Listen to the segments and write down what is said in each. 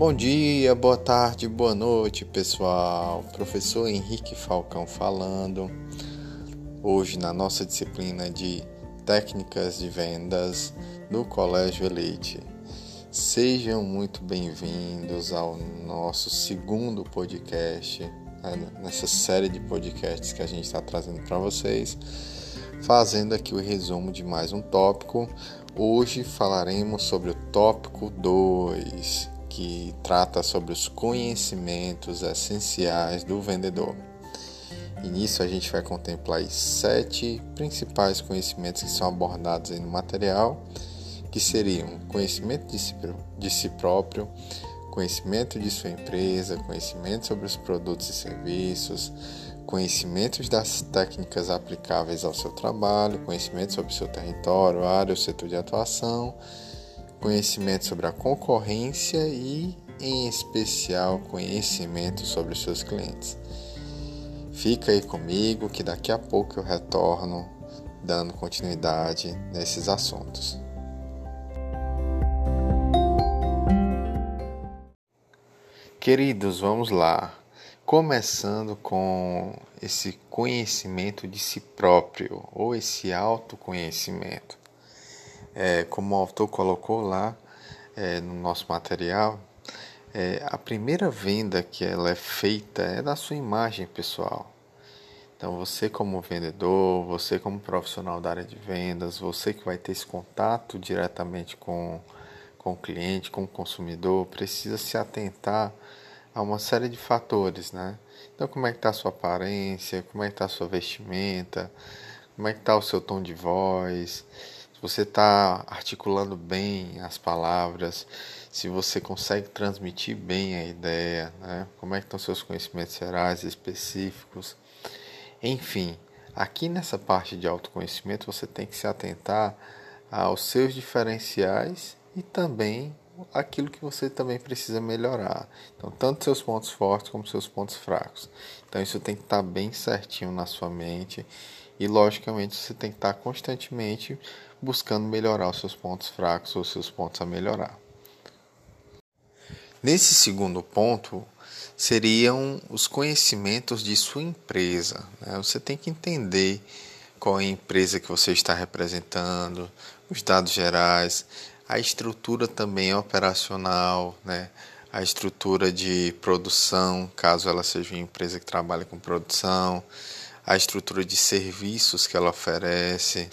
Bom dia, boa tarde, boa noite, pessoal. Professor Henrique Falcão falando. Hoje na nossa disciplina de Técnicas de Vendas do Colégio Elite. Sejam muito bem-vindos ao nosso segundo podcast, né, nessa série de podcasts que a gente está trazendo para vocês, fazendo aqui o resumo de mais um tópico. Hoje falaremos sobre o tópico 2 que trata sobre os conhecimentos essenciais do vendedor. E nisso a gente vai contemplar sete principais conhecimentos que são abordados no material, que seriam conhecimento de si, de si próprio, conhecimento de sua empresa, conhecimento sobre os produtos e serviços, conhecimentos das técnicas aplicáveis ao seu trabalho, conhecimento sobre seu território, área ou setor de atuação, conhecimento sobre a concorrência e, em especial, conhecimento sobre os seus clientes. Fica aí comigo que daqui a pouco eu retorno dando continuidade nesses assuntos. Queridos, vamos lá. Começando com esse conhecimento de si próprio ou esse autoconhecimento é, como o autor colocou lá é, no nosso material, é, a primeira venda que ela é feita é da sua imagem pessoal. Então você como vendedor, você como profissional da área de vendas, você que vai ter esse contato diretamente com, com o cliente, com o consumidor, precisa se atentar a uma série de fatores, né? Então como é que está a sua aparência, como é que está a sua vestimenta, como é que está o seu tom de voz, você está articulando bem as palavras, se você consegue transmitir bem a ideia, né? como é que estão seus conhecimentos gerais específicos. Enfim, aqui nessa parte de autoconhecimento você tem que se atentar aos seus diferenciais e também aquilo que você também precisa melhorar. Então, tanto seus pontos fortes como seus pontos fracos. Então, isso tem que estar bem certinho na sua mente e, logicamente, você tem que estar constantemente buscando melhorar os seus pontos fracos ou seus pontos a melhorar. Nesse segundo ponto, seriam os conhecimentos de sua empresa. Né? Você tem que entender qual é a empresa que você está representando, os dados gerais, a estrutura também operacional, né? a estrutura de produção, caso ela seja uma empresa que trabalha com produção, a estrutura de serviços que ela oferece,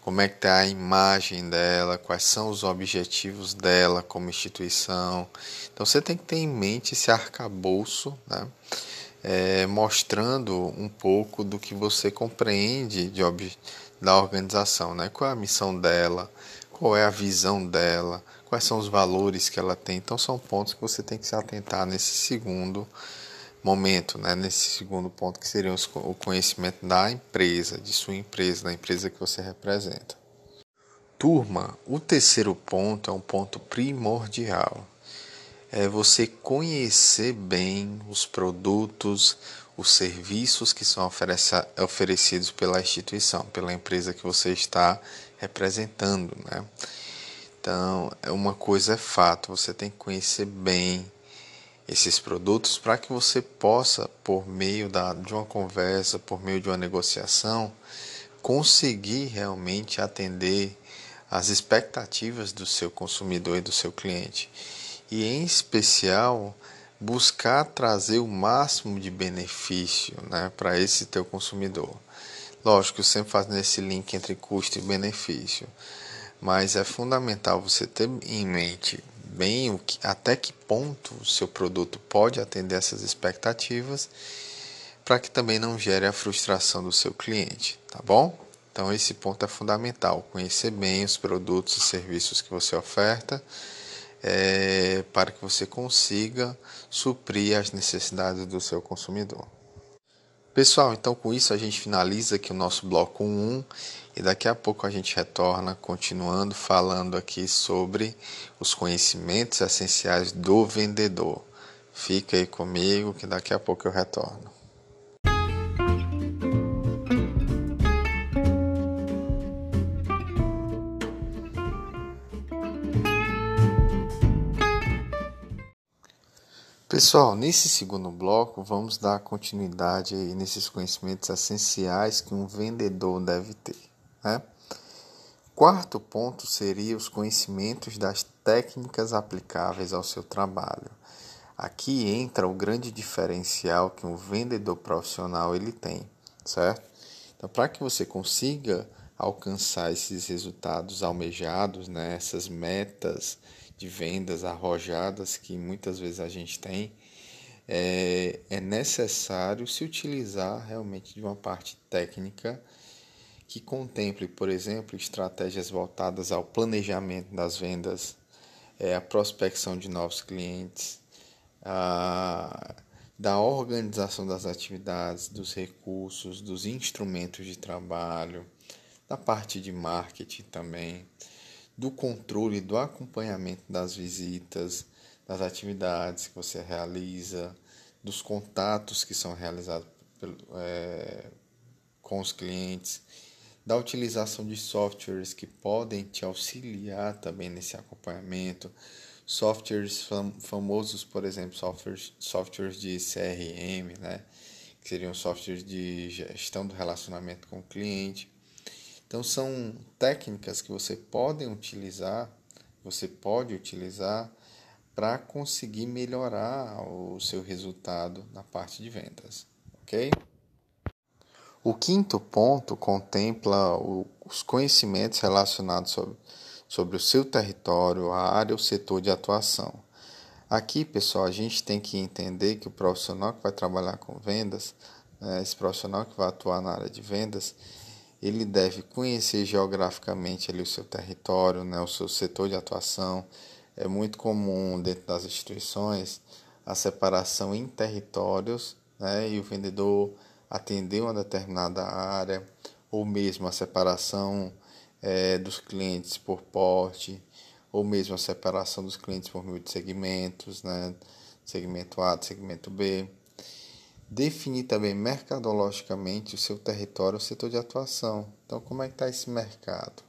como é que está a imagem dela, quais são os objetivos dela como instituição. Então você tem que ter em mente esse arcabouço, né? É, mostrando um pouco do que você compreende de da organização, né? qual é a missão dela, qual é a visão dela, quais são os valores que ela tem. Então são pontos que você tem que se atentar nesse segundo momento, né, nesse segundo ponto, que seria o conhecimento da empresa, de sua empresa, da empresa que você representa. Turma, o terceiro ponto é um ponto primordial. É você conhecer bem os produtos, os serviços que são oferecidos pela instituição, pela empresa que você está representando, né? Então, é uma coisa é fato, você tem que conhecer bem esses produtos para que você possa, por meio da, de uma conversa, por meio de uma negociação, conseguir realmente atender as expectativas do seu consumidor e do seu cliente. E, em especial, buscar trazer o máximo de benefício né, para esse teu consumidor. Lógico, sempre fazendo esse link entre custo e benefício, mas é fundamental você ter em mente bem que, até que ponto o seu produto pode atender essas expectativas, para que também não gere a frustração do seu cliente, tá bom? Então esse ponto é fundamental, conhecer bem os produtos e serviços que você oferta, é, para que você consiga suprir as necessidades do seu consumidor. Pessoal, então com isso a gente finaliza aqui o nosso bloco 1 e daqui a pouco a gente retorna continuando falando aqui sobre os conhecimentos essenciais do vendedor. Fica aí comigo que daqui a pouco eu retorno. Pessoal, nesse segundo bloco vamos dar continuidade nesses conhecimentos essenciais que um vendedor deve ter. Né? Quarto ponto seria os conhecimentos das técnicas aplicáveis ao seu trabalho. Aqui entra o grande diferencial que um vendedor profissional ele tem, certo? Então, para que você consiga alcançar esses resultados almejados, né, essas metas de vendas arrojadas que muitas vezes a gente tem, é, é necessário se utilizar realmente de uma parte técnica que contemple, por exemplo, estratégias voltadas ao planejamento das vendas, é, a prospecção de novos clientes, a, da organização das atividades, dos recursos, dos instrumentos de trabalho, da parte de marketing também do controle, do acompanhamento das visitas, das atividades que você realiza, dos contatos que são realizados é, com os clientes, da utilização de softwares que podem te auxiliar também nesse acompanhamento, softwares fam famosos, por exemplo, softwares, softwares de CRM, né, que seriam softwares de gestão do relacionamento com o cliente então são técnicas que você pode utilizar, você pode utilizar para conseguir melhorar o seu resultado na parte de vendas, ok? O quinto ponto contempla os conhecimentos relacionados sobre, sobre o seu território, a área ou setor de atuação. Aqui, pessoal, a gente tem que entender que o profissional que vai trabalhar com vendas, né, esse profissional que vai atuar na área de vendas, ele deve conhecer geograficamente ali o seu território, né, o seu setor de atuação. É muito comum dentro das instituições a separação em territórios né, e o vendedor atender uma determinada área, ou mesmo a separação é, dos clientes por porte, ou mesmo a separação dos clientes por meio de segmentos, né, segmento A, segmento B definir também mercadologicamente o seu território, o setor de atuação. Então, como é que está esse mercado?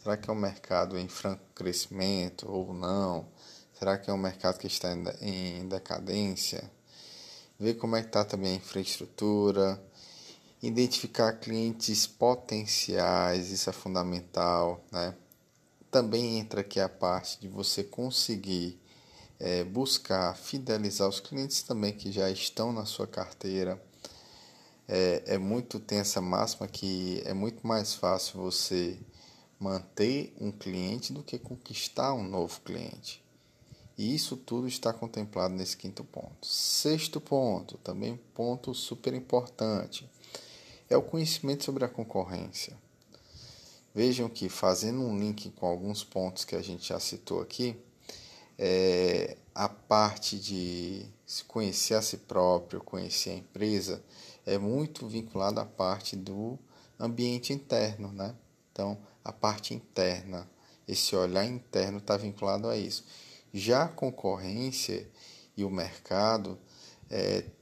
Será que é um mercado em franco crescimento ou não? Será que é um mercado que está em decadência? Ver como é que está também a infraestrutura, identificar clientes potenciais, isso é fundamental, né? Também entra aqui a parte de você conseguir é, buscar fidelizar os clientes também que já estão na sua carteira. É, é muito, tem essa máxima que é muito mais fácil você manter um cliente do que conquistar um novo cliente. E isso tudo está contemplado nesse quinto ponto. Sexto ponto, também ponto super importante, é o conhecimento sobre a concorrência. Vejam que fazendo um link com alguns pontos que a gente já citou aqui, é, a parte de se conhecer a si próprio, conhecer a empresa, é muito vinculada à parte do ambiente interno, né? Então, a parte interna, esse olhar interno está vinculado a isso. Já a concorrência e o mercado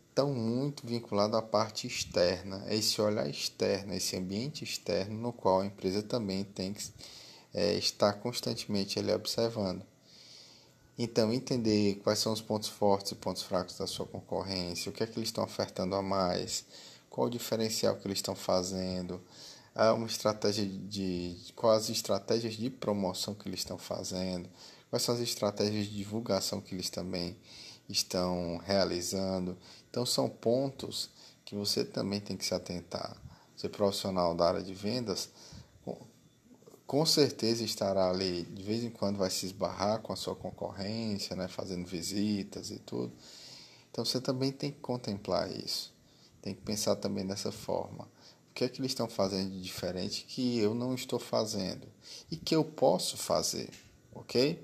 estão é, muito vinculados à parte externa, é esse olhar externo, esse ambiente externo no qual a empresa também tem que é, estar constantemente ali observando. Então, entender quais são os pontos fortes e pontos fracos da sua concorrência, o que é que eles estão ofertando a mais, qual o diferencial que eles estão fazendo, uma estratégia de quais as estratégias de promoção que eles estão fazendo, quais são as estratégias de divulgação que eles também estão realizando. Então, são pontos que você também tem que se atentar. Ser profissional da área de vendas com certeza estará ali, de vez em quando vai se esbarrar com a sua concorrência, né, fazendo visitas e tudo. Então você também tem que contemplar isso. Tem que pensar também dessa forma. O que é que eles estão fazendo de diferente que eu não estou fazendo e que eu posso fazer, ok?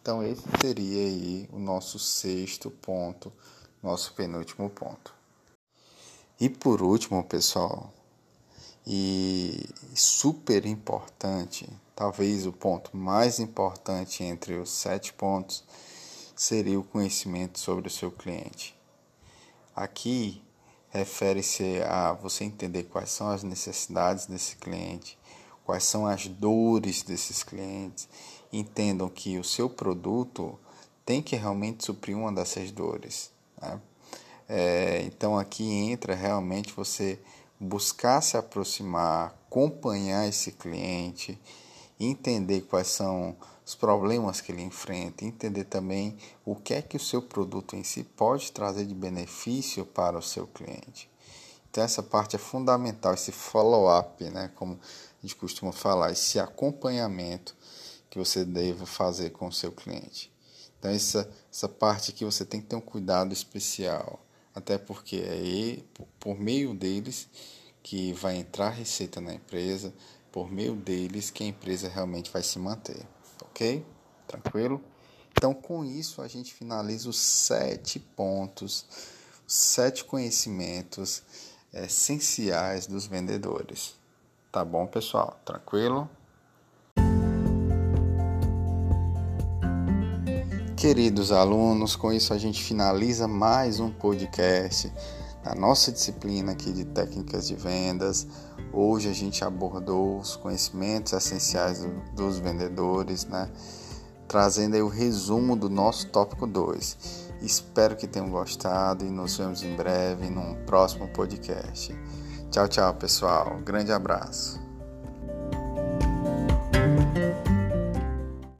Então esse seria aí o nosso sexto ponto, nosso penúltimo ponto. E por último, pessoal, e super importante, talvez o ponto mais importante entre os sete pontos, seria o conhecimento sobre o seu cliente. Aqui refere-se a você entender quais são as necessidades desse cliente, quais são as dores desses clientes. Entendam que o seu produto tem que realmente suprir uma dessas dores. Né? É, então aqui entra realmente você buscar se aproximar, acompanhar esse cliente, entender quais são os problemas que ele enfrenta, entender também o que é que o seu produto em si pode trazer de benefício para o seu cliente. Então essa parte é fundamental, esse follow-up, né, como a gente costuma falar, esse acompanhamento que você deve fazer com o seu cliente. Então essa, essa parte aqui você tem que ter um cuidado especial, até porque é por meio deles que vai entrar receita na empresa, por meio deles que a empresa realmente vai se manter, ok? Tranquilo? Então com isso a gente finaliza os sete pontos, os sete conhecimentos essenciais dos vendedores. Tá bom, pessoal? Tranquilo? Queridos alunos, com isso a gente finaliza mais um podcast da nossa disciplina aqui de técnicas de vendas. Hoje a gente abordou os conhecimentos essenciais dos vendedores, né? Trazendo aí o resumo do nosso tópico 2. Espero que tenham gostado e nos vemos em breve num próximo podcast. Tchau, tchau, pessoal. Grande abraço.